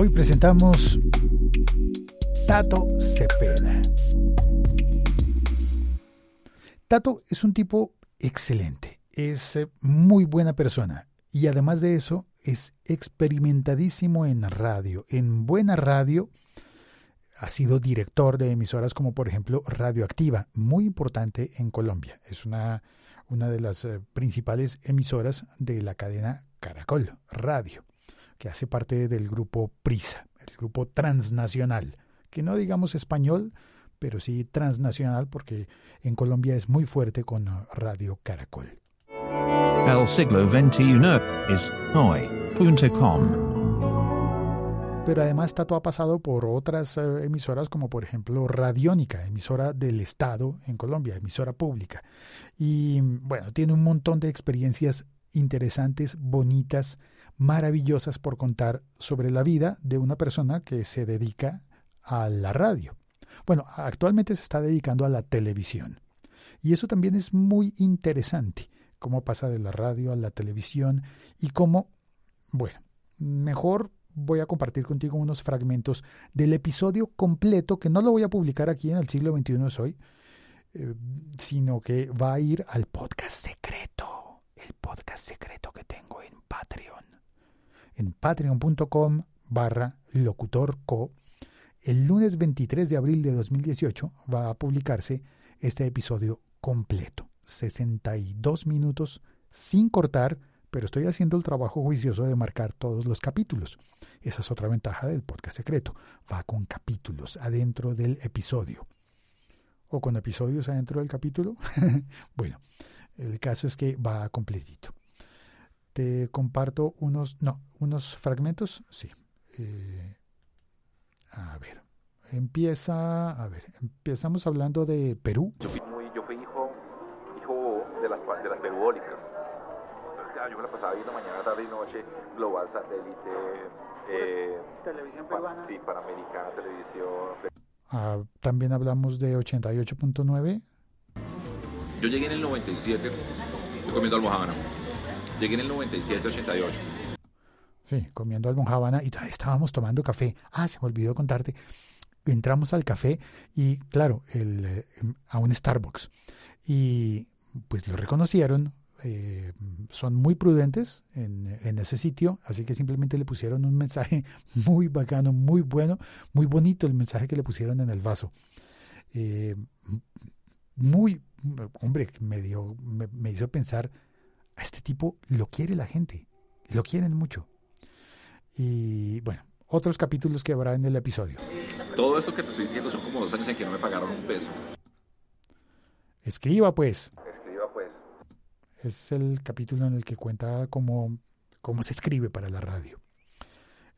Hoy presentamos Tato Cepeda. Tato es un tipo excelente, es eh, muy buena persona y además de eso es experimentadísimo en radio, en buena radio. Ha sido director de emisoras como por ejemplo Radioactiva, muy importante en Colombia. Es una, una de las eh, principales emisoras de la cadena Caracol Radio, que hace parte del grupo Prisa, el grupo transnacional, que no digamos español, pero sí transnacional porque en Colombia es muy fuerte con Radio Caracol. El siglo XXI es hoy.com. Pero además Tato ha pasado por otras eh, emisoras como por ejemplo Radiónica, emisora del Estado en Colombia, emisora pública. Y bueno, tiene un montón de experiencias interesantes, bonitas, maravillosas por contar sobre la vida de una persona que se dedica a la radio. Bueno, actualmente se está dedicando a la televisión. Y eso también es muy interesante, cómo pasa de la radio a la televisión y cómo, bueno, mejor voy a compartir contigo unos fragmentos del episodio completo, que no lo voy a publicar aquí en el siglo XXI hoy, eh, sino que va a ir al podcast secreto, el podcast secreto que tengo en Patreon. En patreon.com barra locutorco el lunes 23 de abril de 2018 va a publicarse este episodio completo, 62 minutos sin cortar, pero estoy haciendo el trabajo juicioso de marcar todos los capítulos. Esa es otra ventaja del podcast secreto, va con capítulos adentro del episodio. ¿O con episodios adentro del capítulo? bueno, el caso es que va completito. Te comparto unos, no, unos fragmentos, sí. Eh, a ver, empieza, a ver, empezamos hablando de Perú. Yo fui, muy, yo fui hijo, hijo de las, de las perubólicas. Yo me la pasaba viendo mañana, tarde y noche, Global Satélite, eh, Televisión peruana. Sí, Panamericana Televisión. Ah, también hablamos de 88.9. Yo llegué en el 97, estoy comiendo almohábana. Llegué en el 97, 88. Sí, comiendo almohábana y estábamos tomando café. Ah, se me olvidó contarte. Entramos al café y, claro, el, a un Starbucks. Y pues lo reconocieron. Eh, son muy prudentes en, en, ese sitio, así que simplemente le pusieron un mensaje muy bacano, muy bueno, muy bonito el mensaje que le pusieron en el vaso. Eh, muy, hombre, me, dio, me, me hizo pensar, a este tipo lo quiere la gente, lo quieren mucho y bueno, otros capítulos que habrá en el episodio. Todo eso que te estoy diciendo son como dos años en que no me pagaron un peso. Escriba pues. Escriba pues. Es el capítulo en el que cuenta cómo, cómo se escribe para la radio.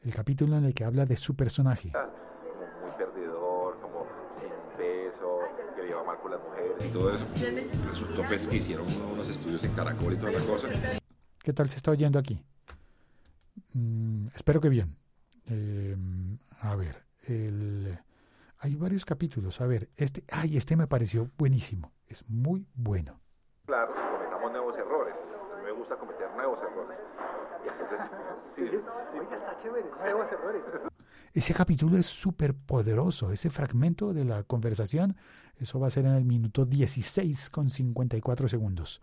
El capítulo en el que habla de su personaje. Como muy perdedor, como sin peso, lleva mal con las mujeres y todo eso. Resultó pues que hicieron unos estudios en Caracol y toda la cosa. ¿Qué tal se está oyendo aquí? Mm, espero que bien. Eh, a ver, el, hay varios capítulos. A ver, este, ay, este me pareció buenísimo. Es muy bueno. Claro, si cometamos nuevos errores. Me gusta cometer nuevos errores. Y entonces, sí, sí. Oiga, está chévere, nuevos errores. Ese capítulo es súper poderoso. Ese fragmento de la conversación, eso va a ser en el minuto 16 con 54 segundos.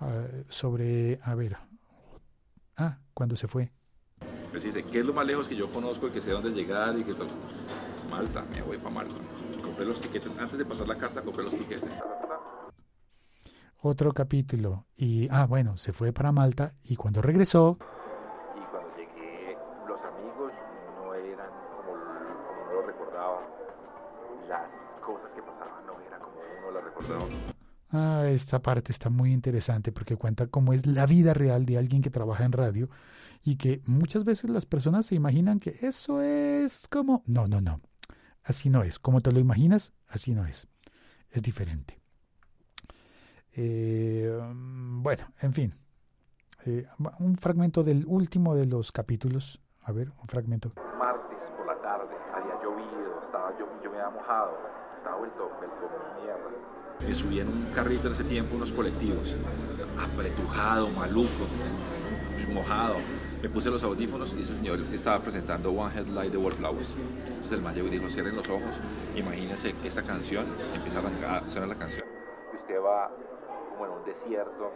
Uh, sobre, a ver, ah, cuando se fue. Pues dice, ¿qué es lo más lejos que yo conozco y que sé dónde llegar y que tal? Malta, me voy para Malta. Compré los tiquetes, antes de pasar la carta compré los tiquetes. Otro capítulo. Y, ah, bueno, se fue para Malta y cuando regresó... esta parte está muy interesante porque cuenta cómo es la vida real de alguien que trabaja en radio y que muchas veces las personas se imaginan que eso es como... No, no, no. Así no es. Como te lo imaginas, así no es. Es diferente. Eh, bueno, en fin. Eh, un fragmento del último de los capítulos. A ver, un fragmento. Martes por la tarde, había llovido, estaba, yo, yo me había mojado, estaba vuelto, vuelto mierda. Me subí en un carrito en ese tiempo, unos colectivos. Apretujado, maluco, mojado. Me puse los audífonos y ese señor estaba presentando One Headlight de Wallflowers. Entonces el man llegó y dijo, cierren los ojos, imagínense esta canción, empieza a suena la canción. Y usted va como en un desierto,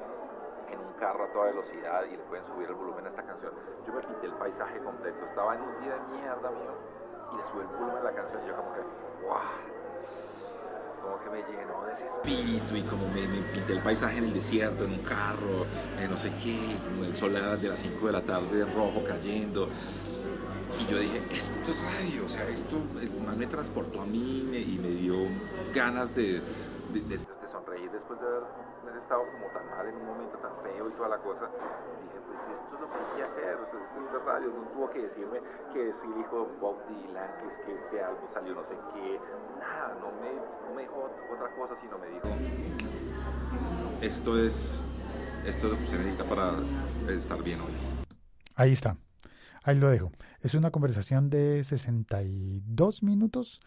en un carro a toda velocidad y le pueden subir el volumen a esta canción. Yo me pinté el paisaje completo, estaba en un día de mierda mío y le subí el volumen a la canción y yo como que, wow como que me llenó de ese espíritu y como me, me pinté el paisaje en el desierto, en un carro, no sé qué, como el sol de las 5 de la tarde rojo cayendo. Y yo dije, esto es radio, o sea, esto man me transportó a mí y me dio ganas de, de, de- después de haber, estado como tan mal en un momento tan feo y toda la cosa. Dije, pues esto es lo que hay que hacer, o sea, esto es radio, no tuvo que decirme que sí dijo Bob Dylan, que es que este álbum salió no sé qué, nada, no me, no me dijo otra cosa, sino me dijo, esto es, esto es lo que usted necesita para estar bien hoy. Ahí está. Ahí lo dejo. Es una conversación de 62 minutos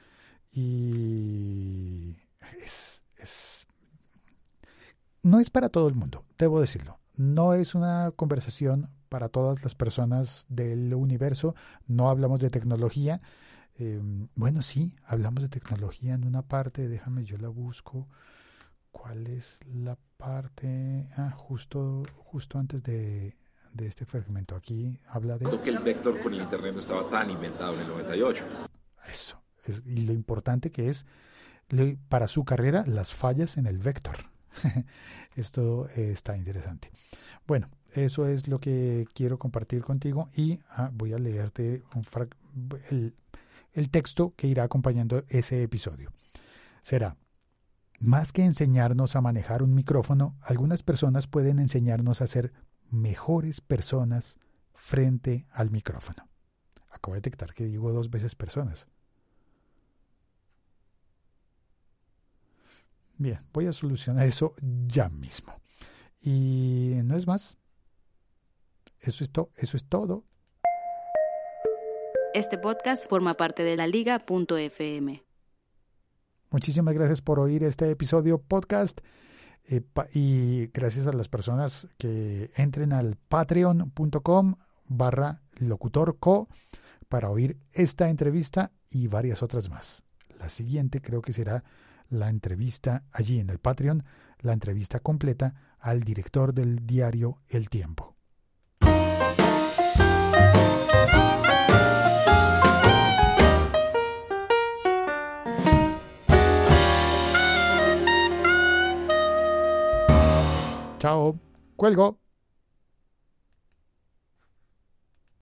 y es, es- no es para todo el mundo, debo decirlo. No es una conversación para todas las personas del universo. No hablamos de tecnología. Eh, bueno, sí, hablamos de tecnología en una parte. Déjame, yo la busco. ¿Cuál es la parte? Ah, justo, justo antes de, de este fragmento. Aquí habla de... que el vector con el internet no estaba tan inventado en el 98. Eso. Es, y lo importante que es para su carrera las fallas en el vector. Esto eh, está interesante. Bueno, eso es lo que quiero compartir contigo y ah, voy a leerte el, el texto que irá acompañando ese episodio. Será, más que enseñarnos a manejar un micrófono, algunas personas pueden enseñarnos a ser mejores personas frente al micrófono. Acabo de detectar que digo dos veces personas. Bien, voy a solucionar eso ya mismo. Y no es más. Eso es, to- eso es todo. Este podcast forma parte de la liga.fm. Muchísimas gracias por oír este episodio podcast. eh, y gracias a las personas que entren al patreon.com barra locutorco para oír esta entrevista y varias otras más. La siguiente creo que será la entrevista allí en el Patreon, la entrevista completa al director del diario El Tiempo. Chao, cuelgo.